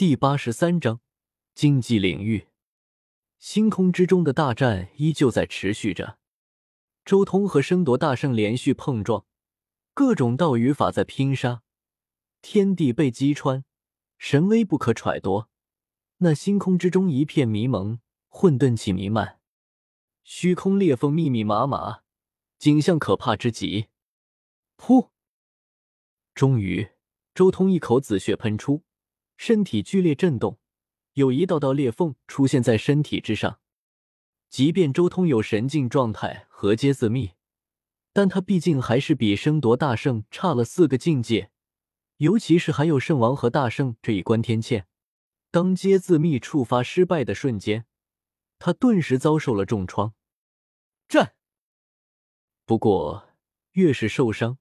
第八十三章经济领域。星空之中的大战依旧在持续着，周通和争夺大圣连续碰撞，各种道与法在拼杀，天地被击穿，神威不可揣度。那星空之中一片迷蒙，混沌气弥漫，虚空裂缝密密麻麻，景象可怕之极。噗！终于，周通一口紫血喷出，身体剧烈震动。有一道道裂缝出现在身体之上，即便周通有神境状态和阶自秘，但他毕竟还是比争夺大圣差了四个境界，尤其是还有圣王和大圣这一关天堑。当阶自秘触发失败的瞬间，他顿时遭受了重创。战。不过，越是受伤，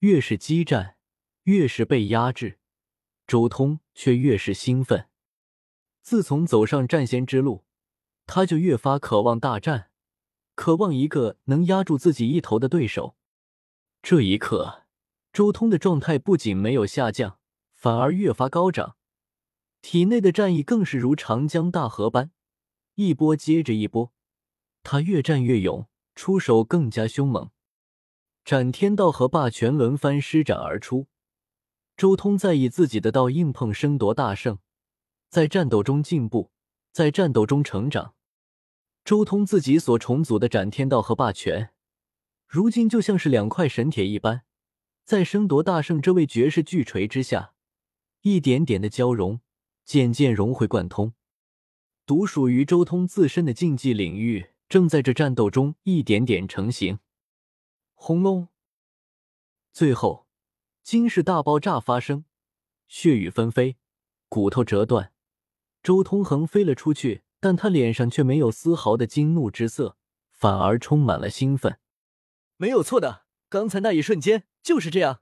越是激战，越是被压制，周通却越是兴奋。自从走上战仙之路，他就越发渴望大战，渴望一个能压住自己一头的对手。这一刻，周通的状态不仅没有下降，反而越发高涨，体内的战意更是如长江大河般，一波接着一波。他越战越勇，出手更加凶猛，斩天道和霸权轮番施展而出。周通在以自己的道硬碰争夺大圣。在战斗中进步，在战斗中成长。周通自己所重组的斩天道和霸权，如今就像是两块神铁一般，在争夺大圣这位绝世巨锤之下，一点点的交融，渐渐融会贯通。独属于周通自身的竞技领域，正在这战斗中一点点成型。轰隆！最后，惊世大爆炸发生，血雨纷飞，骨头折断。周通横飞了出去，但他脸上却没有丝毫的惊怒之色，反而充满了兴奋。没有错的，刚才那一瞬间就是这样。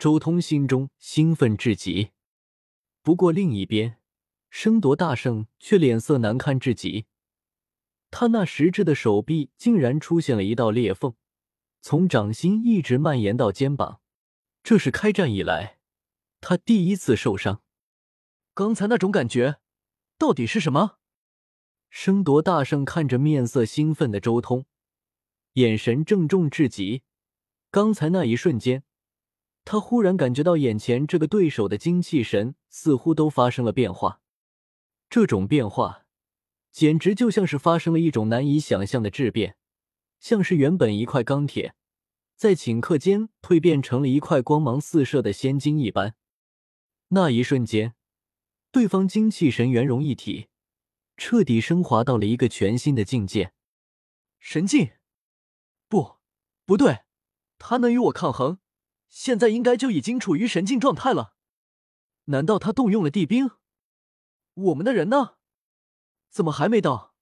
周通心中兴奋至极。不过另一边，争夺大圣却脸色难看至极。他那实质的手臂竟然出现了一道裂缝，从掌心一直蔓延到肩膀。这是开战以来他第一次受伤。刚才那种感觉。到底是什么？争夺大圣看着面色兴奋的周通，眼神郑重至极。刚才那一瞬间，他忽然感觉到眼前这个对手的精气神似乎都发生了变化。这种变化，简直就像是发生了一种难以想象的质变，像是原本一块钢铁，在顷刻间蜕变成了一块光芒四射的仙金一般。那一瞬间。对方精气神圆融一体，彻底升华到了一个全新的境界。神境？不，不对，他能与我抗衡，现在应该就已经处于神境状态了。难道他动用了地兵？我们的人呢？怎么还没到？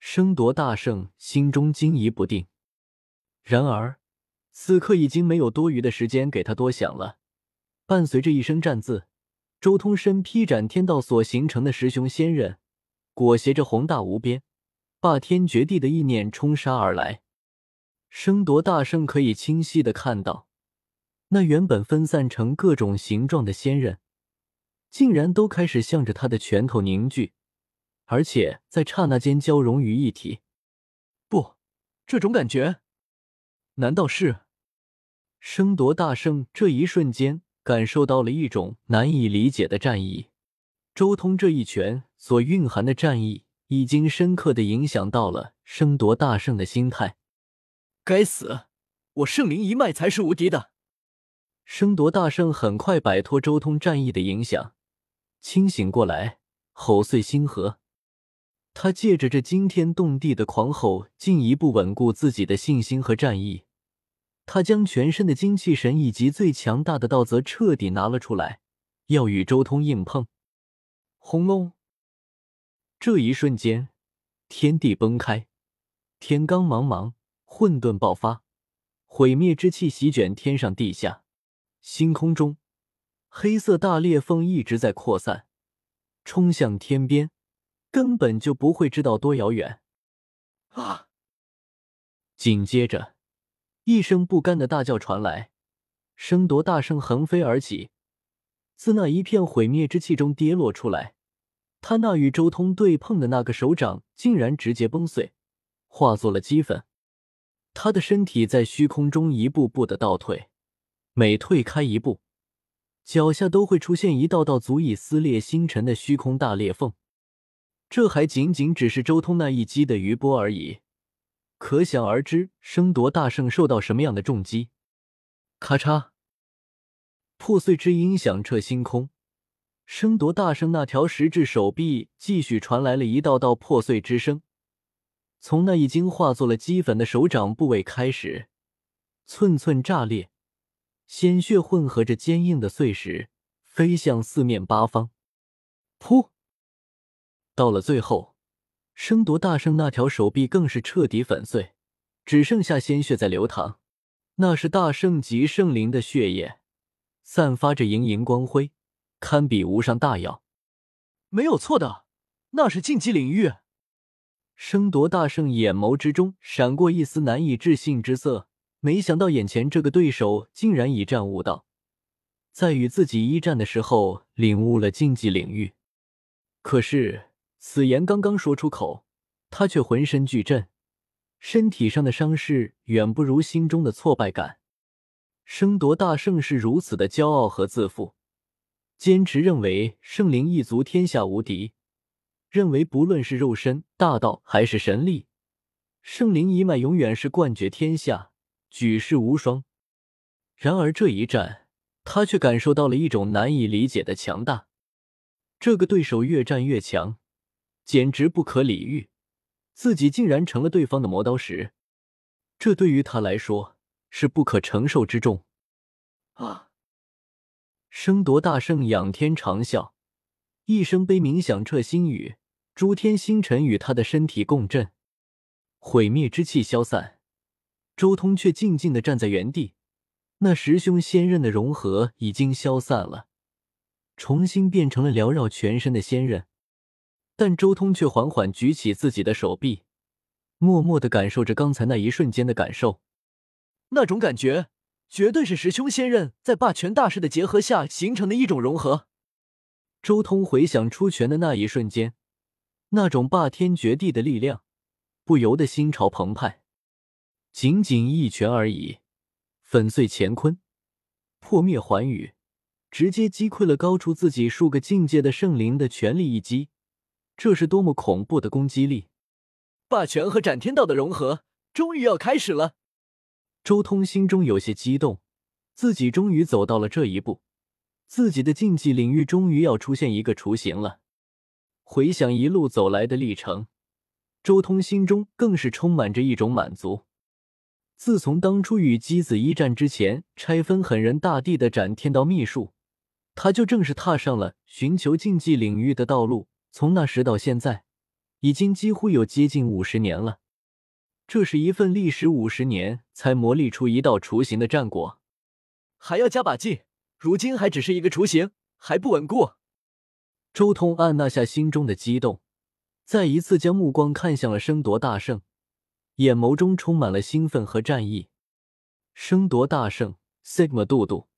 争夺大圣心中惊疑不定。然而，此刻已经没有多余的时间给他多想了。伴随着一声战字。周通身披斩天道所形成的十雄仙刃，裹挟着宏大无边、霸天绝地的意念冲杀而来。声夺大圣可以清晰的看到，那原本分散成各种形状的仙刃，竟然都开始向着他的拳头凝聚，而且在刹那间交融于一体。不，这种感觉，难道是？争夺大圣这一瞬间。感受到了一种难以理解的战意，周通这一拳所蕴含的战意，已经深刻的影响到了争夺大圣的心态。该死，我圣灵一脉才是无敌的！争夺大圣很快摆脱周通战意的影响，清醒过来，吼碎星河。他借着这惊天动地的狂吼，进一步稳固自己的信心和战意。他将全身的精气神以及最强大的道则彻底拿了出来，要与周通硬碰。轰隆！这一瞬间，天地崩开，天罡茫茫，混沌爆发，毁灭之气席卷天上地下。星空中，黑色大裂缝一直在扩散，冲向天边，根本就不会知道多遥远。啊！紧接着。一声不甘的大叫传来，声夺大圣横飞而起，自那一片毁灭之气中跌落出来。他那与周通对碰的那个手掌，竟然直接崩碎，化作了齑粉。他的身体在虚空中一步步的倒退，每退开一步，脚下都会出现一道道足以撕裂星辰的虚空大裂缝。这还仅仅只是周通那一击的余波而已，可想而知，争夺大圣受到什么样的重击。咔嚓，破碎之音响彻星空。争夺大圣那条石质手臂继续传来了一道道破碎之声，从那已经化作了齑粉的手掌部位开始，寸寸炸裂，鲜血混合着坚硬的碎石飞向四面八方。噗！到了最后，争夺大圣那条手臂更是彻底粉碎，只剩下鲜血在流淌，那是大圣级圣灵的血液，散发着莹莹光辉。堪比无上大药，没有错的，那是禁忌领域。争夺大圣眼眸之中闪过一丝难以置信之色，没想到眼前这个对手竟然以战悟道，在与自己一战的时候领悟了禁忌领域。可是此言刚刚说出口，他却浑身巨震，身体上的伤势远不如心中的挫败感。争夺大圣是如此的骄傲和自负。坚持认为圣灵一族天下无敌，认为不论是肉身、大道还是神力，圣灵一脉永远是冠绝天下、举世无双。然而这一战，他却感受到了一种难以理解的强大。这个对手越战越强，简直不可理喻，自己竟然成了对方的磨刀石，这对于他来说是不可承受之重啊！声夺大圣仰天长啸，一声悲鸣响彻星宇，诸天星辰与他的身体共振，毁灭之气消散。周通却静静的站在原地，那十凶仙刃的融合已经消散了，重新变成了缭绕全身的仙刃。但周通却缓缓举起自己的手臂，默默的感受着刚才那一瞬间的感受，那种感觉。绝对是十凶仙刃在霸权大势的结合下形成的一种融合。周通回想出拳的那一瞬间，那种霸天绝地的力量，不由得心潮澎湃。仅仅一拳而已，粉碎乾坤，破灭寰宇，直接击溃了高出自己数个境界的圣灵的全力一击，这是多么恐怖的攻击力！霸权和斩天道的融合，终于要开始了。周通心中有些激动，自己终于走到了这一步，自己的禁忌领域终于要出现一个雏形了。回想一路走来的历程，周通心中更是充满着一种满足。自从当初与姬子一战之前拆分狠人大帝的斩天道秘术，他就正式踏上了寻求禁忌领域的道路。从那时到现在，已经几乎有接近五十年了。这是一份历时五十年才磨砺出一道雏形的战果，还要加把劲。如今还只是一个雏形，还不稳固。周通按捺下心中的激动，再一次将目光看向了升夺大圣，眼眸中充满了兴奋和战意。升夺大圣，Sigma 杜杜。